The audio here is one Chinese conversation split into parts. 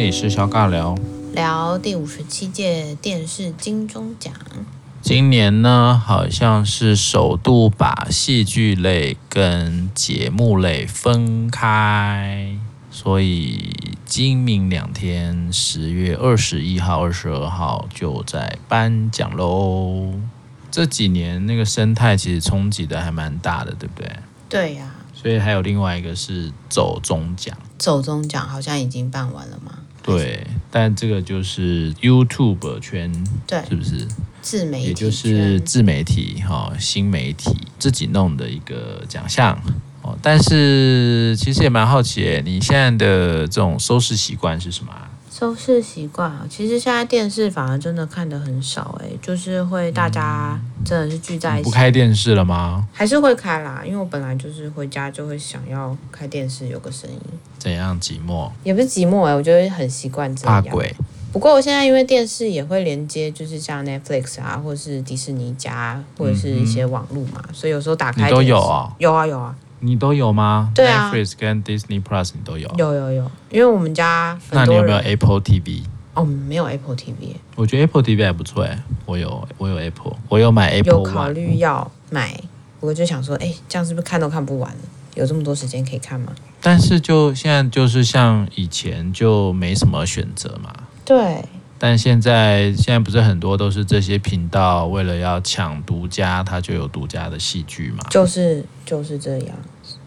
理师小尬聊，聊第五十七届电视金钟奖。今年呢，好像是首度把戏剧类跟节目类分开，所以今明两天，十月二十一号、二十二号就在颁奖喽。这几年那个生态其实冲击的还蛮大的，对不对？对呀、啊。所以还有另外一个是走中奖，走中奖好像已经办完了吗？对，但这个就是 YouTube 圈，对，是不是？自媒体，也就是自媒体哈，新媒体自己弄的一个奖项哦。但是其实也蛮好奇，你现在的这种收视习惯是什么？收视习惯啊，其实现在电视反而真的看的很少哎，就是会大家真的是聚在一起。不开电视了吗？还是会开啦，因为我本来就是回家就会想要开电视，有个声音。怎样寂寞？也不是寂寞哎，我觉得很习惯这样。怕鬼。不过我现在因为电视也会连接，就是像 Netflix 啊，或者是迪士尼家，或者是一些网络嘛，嗯、所以有时候打开都有啊、哦？有啊有啊。你都有吗？对啊，Netflix 跟 Disney Plus 你都有。有有有，因为我们家。那你有没有 Apple TV？哦，没有 Apple TV。我觉得 Apple TV 还不错哎，我有我有 Apple，我有买 Apple。有考虑要买，我就想说，哎，这样是不是看都看不完？有这么多时间可以看吗？但是就现在就是像以前就没什么选择嘛。对。但现在现在不是很多都是这些频道为了要抢独家，它就有独家的戏剧嘛？就是就是这样。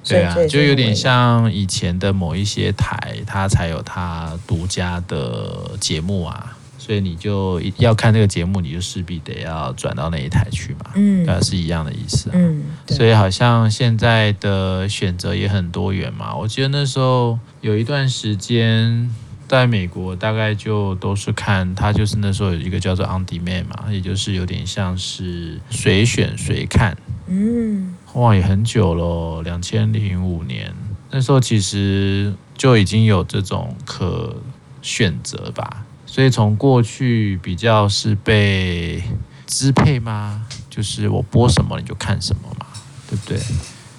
对啊，就有点像以前的某一些台，它才有它独家的节目啊，所以你就要看这个节目，你就势必得要转到那一台去嘛，嗯，是一样的意思啊。嗯，所以好像现在的选择也很多元嘛。我记得那时候有一段时间在美国，大概就都是看他，就是那时候有一个叫做 On Demand 嘛，也就是有点像是随选随看，嗯。哇，也很久了，两千零五年那时候其实就已经有这种可选择吧，所以从过去比较是被支配吗？就是我播什么你就看什么嘛，对不对？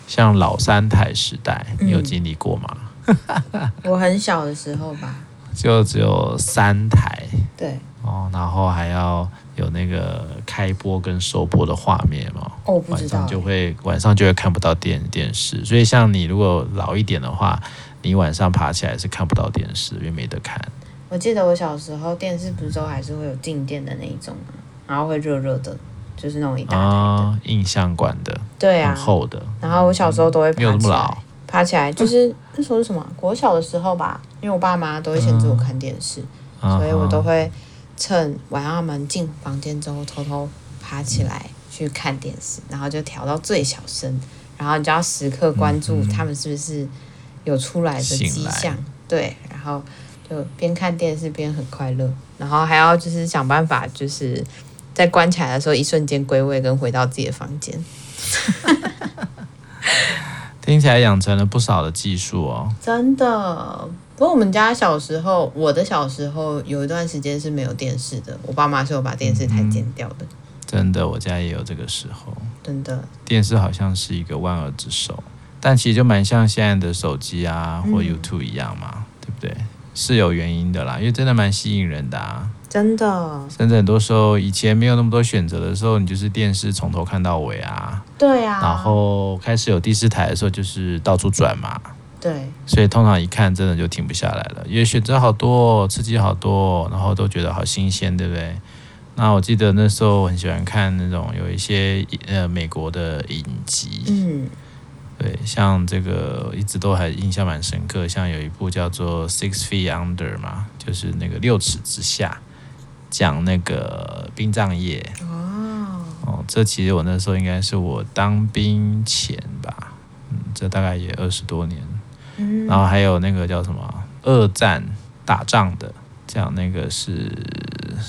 像老三台时代，你有经历过吗？嗯、我很小的时候吧，就只有三台，对，哦，然后还要。有那个开播跟收播的画面嘛？哦，不知道。晚上就会晚上就会看不到电电视，所以像你如果老一点的话，你晚上爬起来是看不到电视，因为没得看。我记得我小时候电视不是都还是会有静电的那一种，然后会热热的，就是那种一大台的、哦、映像管的，对啊，厚的。然后我小时候都会爬起来，没有那么老，爬起来就是那时候是什么？国小的时候吧，因为我爸妈都会限制我看电视，嗯、所以我都会。趁晚上他们进房间之后，偷偷爬起来去看电视，然后就调到最小声，然后你就要时刻关注他们是不是有出来的迹象，对，然后就边看电视边很快乐，然后还要就是想办法，就是在关起来的时候一瞬间归位跟回到自己的房间。听起来养成了不少的技术哦，真的。不过我们家小时候，我的小时候有一段时间是没有电视的，我爸妈是有把电视台剪掉的。真的，我家也有这个时候。真的，电视好像是一个万恶之首，但其实就蛮像现在的手机啊或 YouTube 一样嘛，嗯、对不对？是有原因的啦，因为真的蛮吸引人的啊。真的。甚至很多时候以前没有那么多选择的时候，你就是电视从头看到尾啊。对啊。然后开始有第四台的时候，就是到处转嘛。对，所以通常一看真的就停不下来了，因为选择好多，刺激好多，然后都觉得好新鲜，对不对？那我记得那时候我很喜欢看那种有一些呃美国的影集，嗯，对，像这个一直都还印象蛮深刻，像有一部叫做《Six Feet Under》嘛，就是那个六尺之下，讲那个殡葬业。哦，哦，这其实我那时候应该是我当兵前吧，嗯，这大概也二十多年。然后还有那个叫什么二战打仗的，讲那个是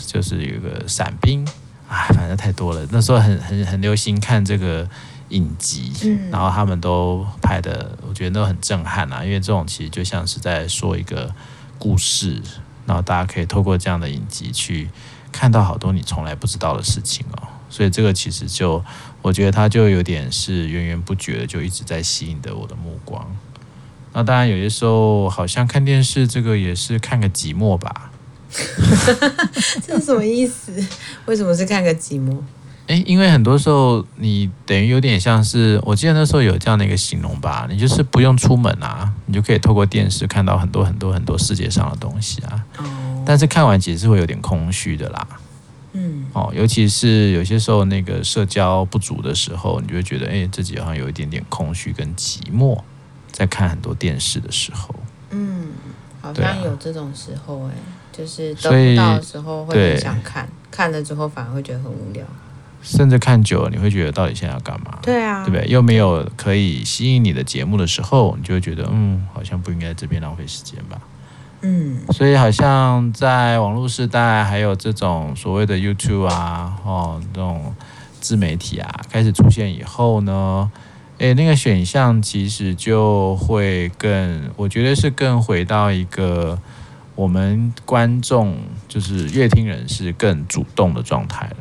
就是有个伞兵啊，反正太多了。那时候很很很流行看这个影集，然后他们都拍的，我觉得都很震撼啊。因为这种其实就像是在说一个故事，然后大家可以透过这样的影集去看到好多你从来不知道的事情哦。所以这个其实就我觉得它就有点是源源不绝的，就一直在吸引着我的目光。那当然有些时候好像看电视这个也是看个寂寞吧。这是什么意思？为什么是看个寂寞？诶，因为很多时候你等于有点像是，我记得那时候有这样的一个形容吧，你就是不用出门啊，你就可以透过电视看到很多很多很多世界上的东西啊。哦。但是看完其实是会有点空虚的啦。嗯。哦，尤其是有些时候那个社交不足的时候，你就会觉得，诶，自己好像有一点点空虚跟寂寞，在看很多电视的时候。嗯，好像有这种时候诶，就是得不到的时候会很想看，看了之后反而会觉得很无聊。甚至看久了，你会觉得到底现在要干嘛？对啊，对不对？又没有可以吸引你的节目的时候，你就会觉得，嗯，好像不应该在这边浪费时间吧。嗯，所以好像在网络时代，还有这种所谓的 YouTube 啊，哦，这种自媒体啊，开始出现以后呢，诶，那个选项其实就会更，我觉得是更回到一个我们观众，就是乐听人是更主动的状态了。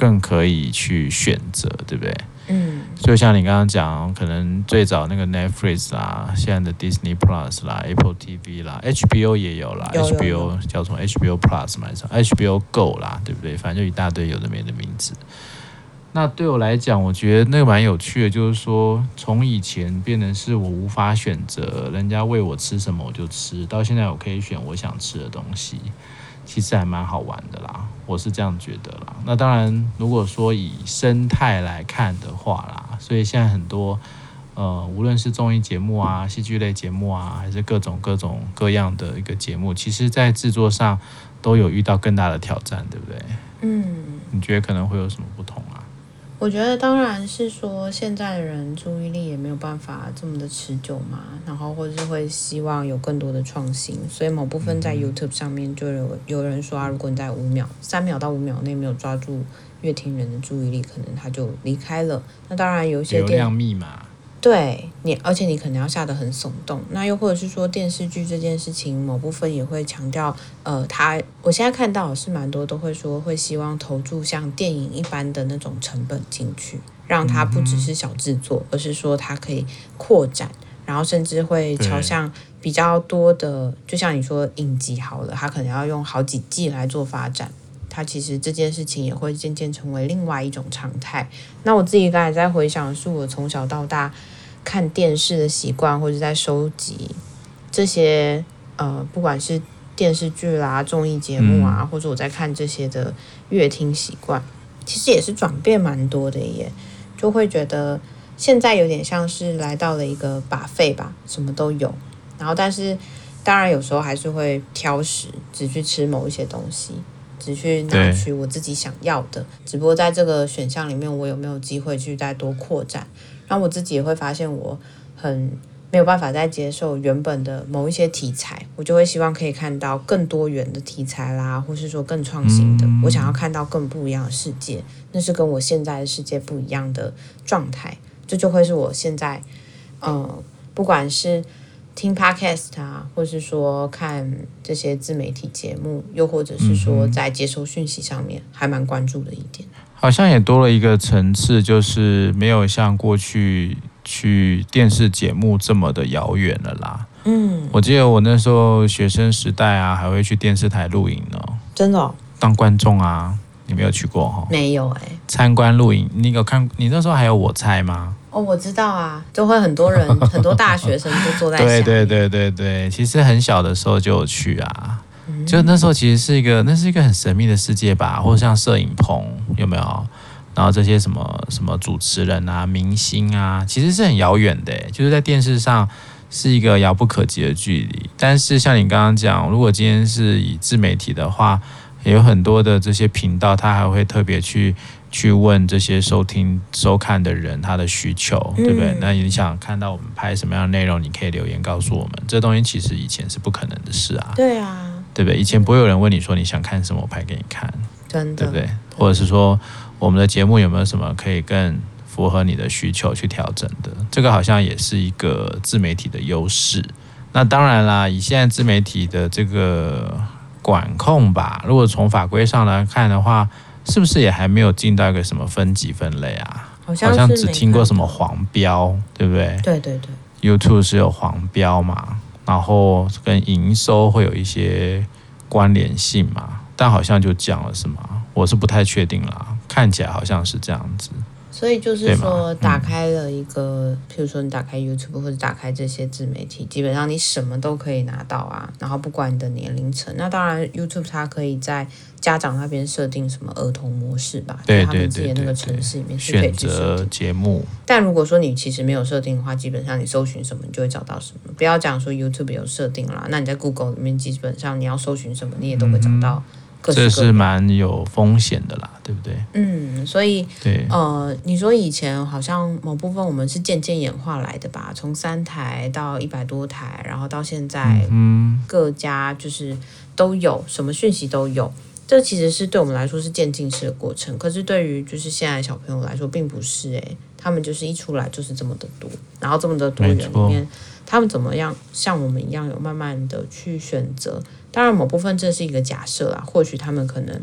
更可以去选择，对不对？嗯，就像你刚刚讲，可能最早那个 Netflix 啦，现在的 Disney Plus 啦，Apple TV 啦，HBO 也有啦有有有，HBO 叫什么 HBO Plus 嘛，HBO Go 啦，对不对？反正就一大堆有的没的名字。那对我来讲，我觉得那个蛮有趣的，就是说从以前变成是我无法选择，人家喂我吃什么我就吃，到现在我可以选我想吃的东西。其实还蛮好玩的啦，我是这样觉得啦。那当然，如果说以生态来看的话啦，所以现在很多呃，无论是综艺节目啊、戏剧类节目啊，还是各种各种各样的一个节目，其实在制作上都有遇到更大的挑战，对不对？嗯，你觉得可能会有什么不同啊？我觉得当然是说，现在的人注意力也没有办法这么的持久嘛，然后或者是会希望有更多的创新，所以某部分在 YouTube 上面就有有人说啊，如果你在五秒、三秒到五秒内没有抓住乐听人的注意力，可能他就离开了。那当然有一些流量密码。对你，而且你可能要下得很耸动。那又或者是说电视剧这件事情，某部分也会强调，呃，他我现在看到是蛮多都会说会希望投注像电影一般的那种成本进去，让它不只是小制作，而是说它可以扩展，然后甚至会朝向比较多的，就像你说影集好了，它可能要用好几季来做发展。它其实这件事情也会渐渐成为另外一种常态。那我自己刚才在回想，是我从小到大看电视的习惯，或者在收集这些呃，不管是电视剧啦、综艺节目啊，或者我在看这些的阅听习惯，其实也是转变蛮多的耶。就会觉得现在有点像是来到了一个 buffet 吧，什么都有。然后，但是当然有时候还是会挑食，只去吃某一些东西。只去拿取我自己想要的，只不过在这个选项里面，我有没有机会去再多扩展？然后我自己也会发现，我很没有办法再接受原本的某一些题材，我就会希望可以看到更多元的题材啦，或是说更创新的。我想要看到更不一样的世界，那是跟我现在的世界不一样的状态。这就会是我现在，呃，不管是。听 Podcast 啊，或是说看这些自媒体节目，又或者是说在接收讯息上面，还蛮关注的一点。好像也多了一个层次，就是没有像过去去电视节目这么的遥远了啦。嗯，我记得我那时候学生时代啊，还会去电视台录影呢。真的哦？当观众啊？你没有去过哈？没有哎。参观录影，你有看？你那时候还有我猜吗？哦，我知道啊，就会很多人，很多大学生就坐在对对对对对，其实很小的时候就有去啊，嗯、就那时候其实是一个，那是一个很神秘的世界吧，或者像摄影棚有没有？然后这些什么什么主持人啊、明星啊，其实是很遥远的，就是在电视上是一个遥不可及的距离。但是像你刚刚讲，如果今天是以自媒体的话，也有很多的这些频道，他还会特别去。去问这些收听收看的人他的需求，对不对？嗯、那你想看到我们拍什么样的内容，你可以留言告诉我们。这东西其实以前是不可能的事啊。对啊，对不对？以前不会有人问你说你想看什么，我拍给你看，真的，对不对？或者是说我们的节目有没有什么可以更符合你的需求去调整的？这个好像也是一个自媒体的优势。那当然啦，以现在自媒体的这个管控吧，如果从法规上来看的话。是不是也还没有进到一个什么分级分类啊？好像，好像只听过什么黄标，对不对？对对对，YouTube 是有黄标嘛，然后跟营收会有一些关联性嘛，但好像就讲了是吗？我是不太确定啦，看起来好像是这样子。所以就是说，打开了一个，譬如说你打开 YouTube 或者打开这些自媒体，基本上你什么都可以拿到啊。然后不管你的年龄层，那当然 YouTube 它可以在家长那边设定什么儿童模式吧，对他们自己的那个城市里面是可以去选择节目。但如果说你其实没有设定的话，基本上你搜寻什么你就会找到什么。不要讲说 YouTube 有设定啦，那你在 Google 里面基本上你要搜寻什么，你也都会找到。嗯这是蛮有风险的啦，对不对？嗯，所以对，呃，你说以前好像某部分我们是渐渐演化来的吧，从三台到一百多台，然后到现在，嗯，各家就是都有什么讯息都有，这其实是对我们来说是渐进式的过程。可是对于就是现在小朋友来说，并不是诶，他们就是一出来就是这么的多，然后这么的多人里面，他们怎么样像我们一样有慢慢的去选择。当然，某部分这是一个假设啦，或许他们可能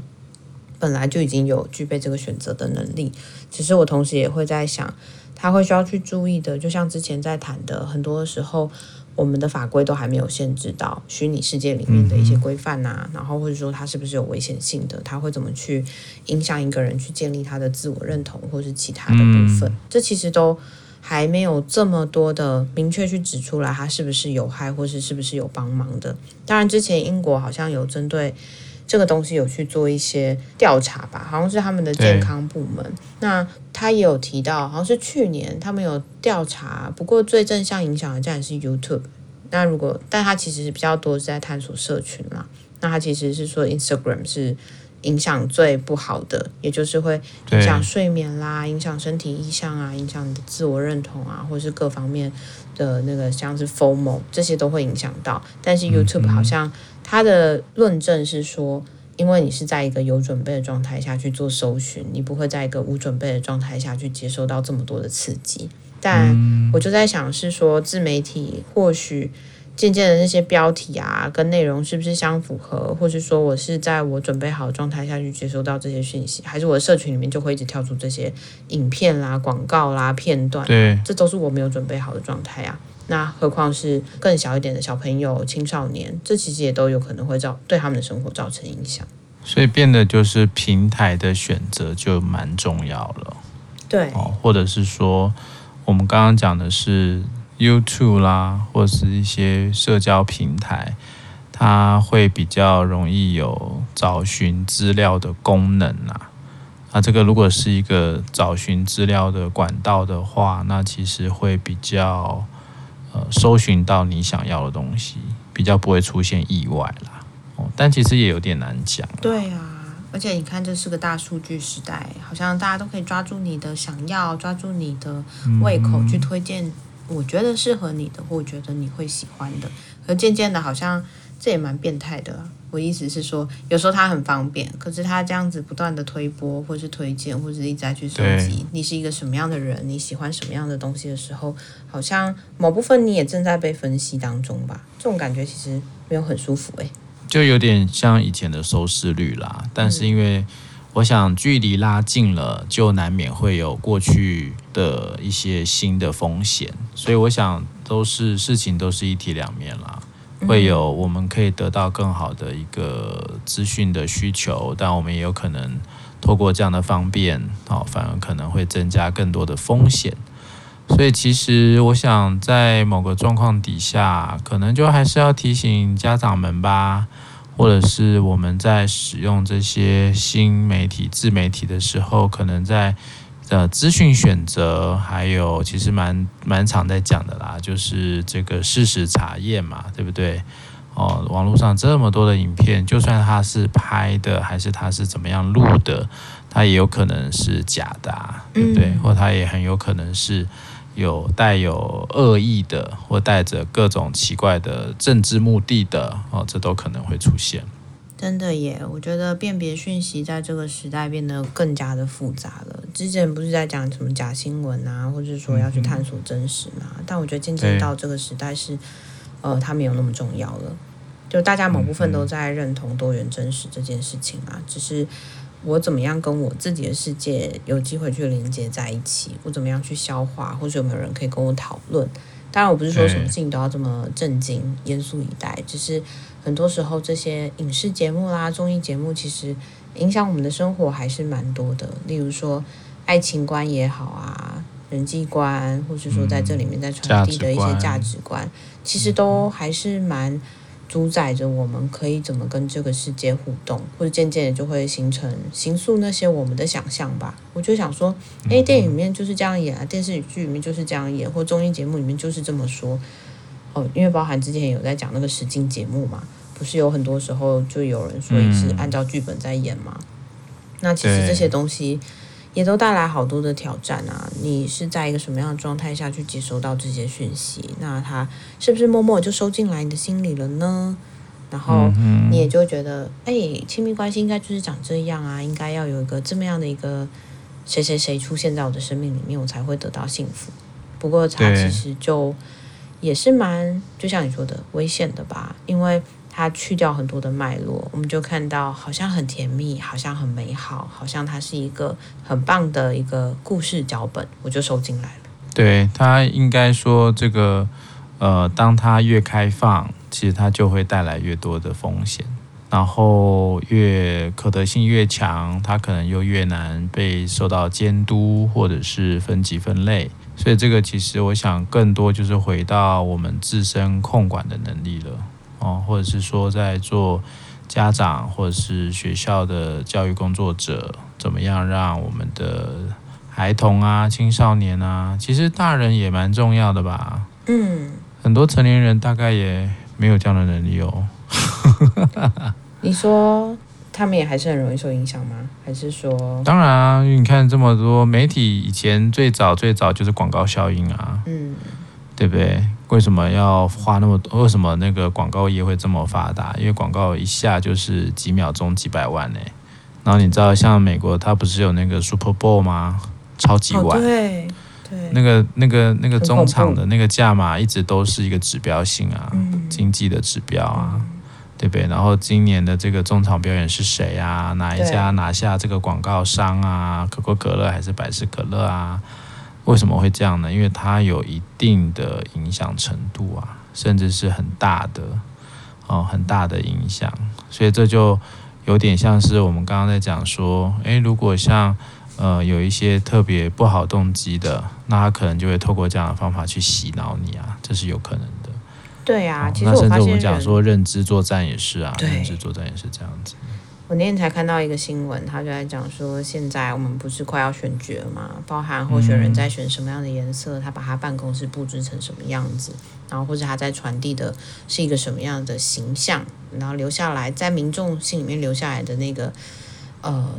本来就已经有具备这个选择的能力。只是我同时也会在想，他会需要去注意的，就像之前在谈的，很多时候我们的法规都还没有限制到虚拟世界里面的一些规范呐，然后或者说它是不是有危险性的，它会怎么去影响一个人去建立他的自我认同，或是其他的部分，这其实都。还没有这么多的明确去指出来，它是不是有害，或是是不是有帮忙的。当然，之前英国好像有针对这个东西有去做一些调查吧，好像是他们的健康部门。那他也有提到，好像是去年他们有调查，不过最正向影响的，竟然是 YouTube。那如果，但他其实是比较多是在探索社群嘛。那他其实是说 Instagram 是。影响最不好的，也就是会影响睡眠啦，影响身体意向啊，影响你的自我认同啊，或是各方面的那个像是 FOMO 这些都会影响到。但是 YouTube 好像它的论证是说，因为你是在一个有准备的状态下去做搜寻，你不会在一个无准备的状态下去接收到这么多的刺激。但我就在想，是说自媒体或许。渐渐的那些标题啊，跟内容是不是相符合，或是说我是在我准备好的状态下去接收到这些讯息，还是我的社群里面就会一直跳出这些影片啦、广告啦、片段？对，这都是我没有准备好的状态啊。那何况是更小一点的小朋友、青少年，这其实也都有可能会造对他们的生活造成影响。所以变得就是平台的选择就蛮重要了。对，哦，或者是说我们刚刚讲的是。YouTube 啦，或是一些社交平台，它会比较容易有找寻资料的功能啊。那这个如果是一个找寻资料的管道的话，那其实会比较呃搜寻到你想要的东西，比较不会出现意外啦。哦，但其实也有点难讲。对啊，而且你看，这是个大数据时代，好像大家都可以抓住你的想要，抓住你的胃口去推荐。我觉得适合你的，或觉得你会喜欢的，可渐渐的，好像这也蛮变态的啊。我意思是说，有时候它很方便，可是它这样子不断的推播，或是推荐，或者一直在去收集，你是一个什么样的人，你喜欢什么样的东西的时候，好像某部分你也正在被分析当中吧？这种感觉其实没有很舒服欸，就有点像以前的收视率啦。但是因为我想距离拉近了，就难免会有过去的一些新的风险，所以我想都是事情都是一体两面啦。会有我们可以得到更好的一个资讯的需求，但我们也有可能透过这样的方便，哦，反而可能会增加更多的风险。所以其实我想在某个状况底下，可能就还是要提醒家长们吧。或者是我们在使用这些新媒体、自媒体的时候，可能在呃资讯选择，还有其实蛮蛮常在讲的啦，就是这个事实查验嘛，对不对？哦，网络上这么多的影片，就算它是拍的，还是它是怎么样录的，它也有可能是假的啊，对不对？或它也很有可能是。有带有恶意的，或带着各种奇怪的政治目的的哦，这都可能会出现。真的耶，我觉得辨别讯息在这个时代变得更加的复杂了。之前不是在讲什么假新闻啊，或者说要去探索真实嘛？嗯、但我觉得渐渐到这个时代是，呃，它没有那么重要了。就大家某部分都在认同多元真实这件事情啊，只是。我怎么样跟我自己的世界有机会去连接在一起？我怎么样去消化？或者有没有人可以跟我讨论？当然，我不是说什么事情都要这么正经、严肃以待，只是很多时候这些影视节目啦、综艺节目，其实影响我们的生活还是蛮多的。例如说爱情观也好啊，人际观，或是说在这里面在传递的一些价值观，嗯、其实都还是蛮。主宰着我们可以怎么跟这个世界互动，或者渐渐的就会形成形塑那些我们的想象吧。我就想说，诶，电影里面就是这样演啊，电视剧里面就是这样演，或综艺节目里面就是这么说。哦，因为包含之前有在讲那个实境节目嘛，不是有很多时候就有人说也是按照剧本在演嘛。那其实这些东西。也都带来好多的挑战啊！你是在一个什么样的状态下去接收到这些讯息？那他是不是默默就收进来你的心里了呢？然后你也就觉得，哎，亲密关系应该就是长这样啊，应该要有一个这么样的一个谁谁谁出现在我的生命里面，我才会得到幸福。不过他其实就也是蛮，就像你说的，危险的吧？因为。它去掉很多的脉络，我们就看到好像很甜蜜，好像很美好，好像它是一个很棒的一个故事脚本，我就收进来了。对，它应该说这个，呃，当它越开放，其实它就会带来越多的风险，然后越可得性越强，它可能又越难被受到监督或者是分级分类。所以这个其实我想更多就是回到我们自身控管的能力了。哦，或者是说在做家长或者是学校的教育工作者，怎么样让我们的孩童啊、青少年啊，其实大人也蛮重要的吧？嗯，很多成年人大概也没有这样的能力哦。你说他们也还是很容易受影响吗？还是说？当然啊，因为你看这么多媒体，以前最早最早就是广告效应啊，嗯，对不对？为什么要花那么多？为什么那个广告业会这么发达？因为广告一下就是几秒钟几百万呢。然后你知道，像美国，它不是有那个 Super Bowl 吗？超级碗。对对。那个那个那个中场的那个价码一直都是一个指标性啊，经济的指标啊，对不对？然后今年的这个中场表演是谁啊？哪一家拿下这个广告商啊？可口可乐还是百事可乐啊？为什么会这样呢？因为它有一定的影响程度啊，甚至是很大的哦，很大的影响。所以这就有点像是我们刚刚在讲说，诶，如果像呃有一些特别不好动机的，那他可能就会透过这样的方法去洗脑你啊，这是有可能的。对啊，哦，其实我发现，那甚至我们讲说认知作战也是啊，认知作战也是这样子。我那天才看到一个新闻，他就在讲说，现在我们不是快要选举了吗？包含候选人在选什么样的颜色，他把他办公室布置成什么样子，然后或者他在传递的是一个什么样的形象，然后留下来在民众心里面留下来的那个呃，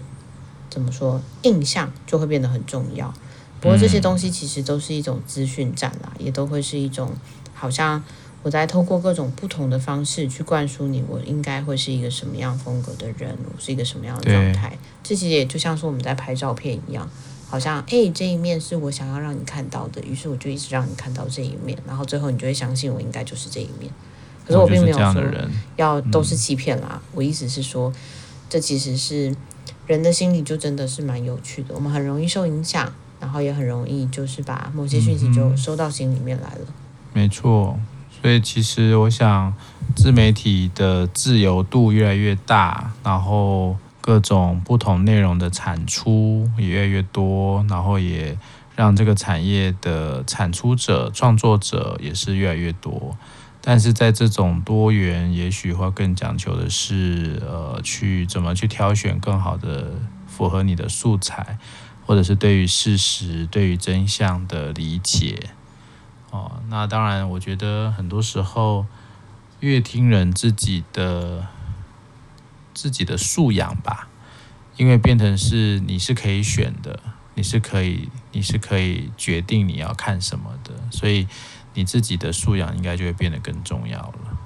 怎么说印象就会变得很重要。不过这些东西其实都是一种资讯战啦，也都会是一种好像。我在透过各种不同的方式去灌输你，我应该会是一个什么样风格的人，我是一个什么样的状态。这其实也就像是我们在拍照片一样，好像哎，这一面是我想要让你看到的，于是我就一直让你看到这一面，然后最后你就会相信我应该就是这一面。可是我并没有说要都是欺骗啦，我意思是说，这其实是人的心理就真的是蛮有趣的，我们很容易受影响，然后也很容易就是把某些讯息就收到心里面来了。没错。所以其实我想，自媒体的自由度越来越大，然后各种不同内容的产出也越来越多，然后也让这个产业的产出者、创作者也是越来越多。但是在这种多元，也许会更讲求的是，呃，去怎么去挑选更好的符合你的素材，或者是对于事实、对于真相的理解。哦，那当然，我觉得很多时候，乐听人自己的自己的素养吧，因为变成是你是可以选的，你是可以你是可以决定你要看什么的，所以你自己的素养应该就会变得更重要了。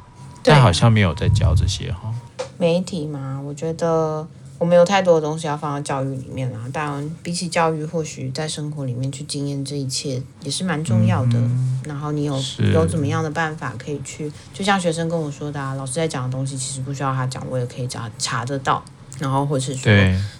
但好像没有在教这些哈。媒体嘛，我觉得。我没有太多的东西要放到教育里面啦，当然比起教育，或许在生活里面去经验这一切也是蛮重要的。嗯、然后你有有怎么样的办法可以去，就像学生跟我说的啊，老师在讲的东西其实不需要他讲，我也可以查查得到。然后或是说，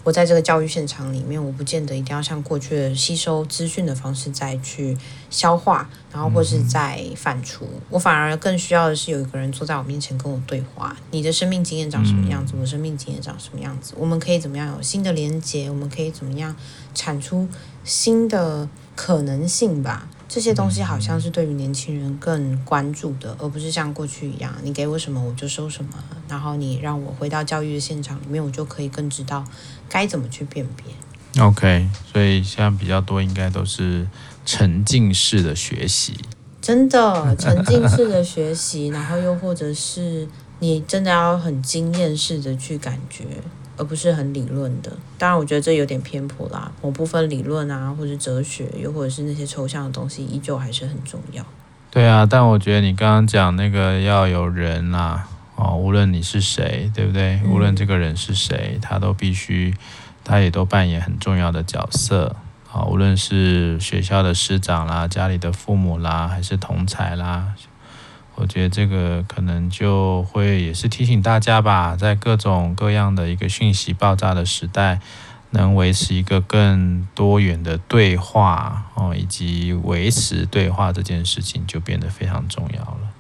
我在这个教育现场里面，我不见得一定要像过去的吸收资讯的方式再去消化，然后或是再反刍。嗯、我反而更需要的是有一个人坐在我面前跟我对话。你的生命经验长什么样子？嗯、我生命经验长什么样子？我们可以怎么样有新的连接？我们可以怎么样产出新的可能性吧？这些东西好像是对于年轻人更关注的，而不是像过去一样，你给我什么我就收什么，然后你让我回到教育的现场里面，我就可以更知道该怎么去辨别。OK，所以现在比较多应该都是沉浸式的学习，真的沉浸式的学习，然后又或者是你真的要很经验式的去感觉。而不是很理论的，当然我觉得这有点偏颇啦。某部分理论啊，或者哲学，又或者是那些抽象的东西，依旧还是很重要。对啊，但我觉得你刚刚讲那个要有人啦、啊，哦，无论你是谁，对不对？无论这个人是谁，他都必须，他也都扮演很重要的角色。啊，无论是学校的师长啦，家里的父母啦，还是同才啦。我觉得这个可能就会也是提醒大家吧，在各种各样的一个讯息爆炸的时代，能维持一个更多元的对话哦，以及维持对话这件事情就变得非常重要了。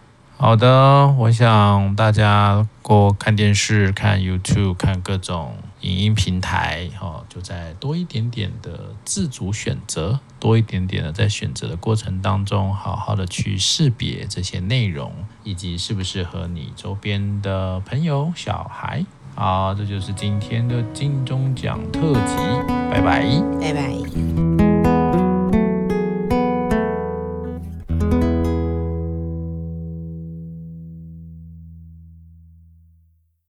好的，我想大家过看电视、看 YouTube、看各种。影音平台，哈，就在多一点点的自主选择，多一点点的在选择的过程当中，好好的去识别这些内容，以及适不适合你周边的朋友、小孩。好，这就是今天的金钟奖特辑，拜拜，拜拜。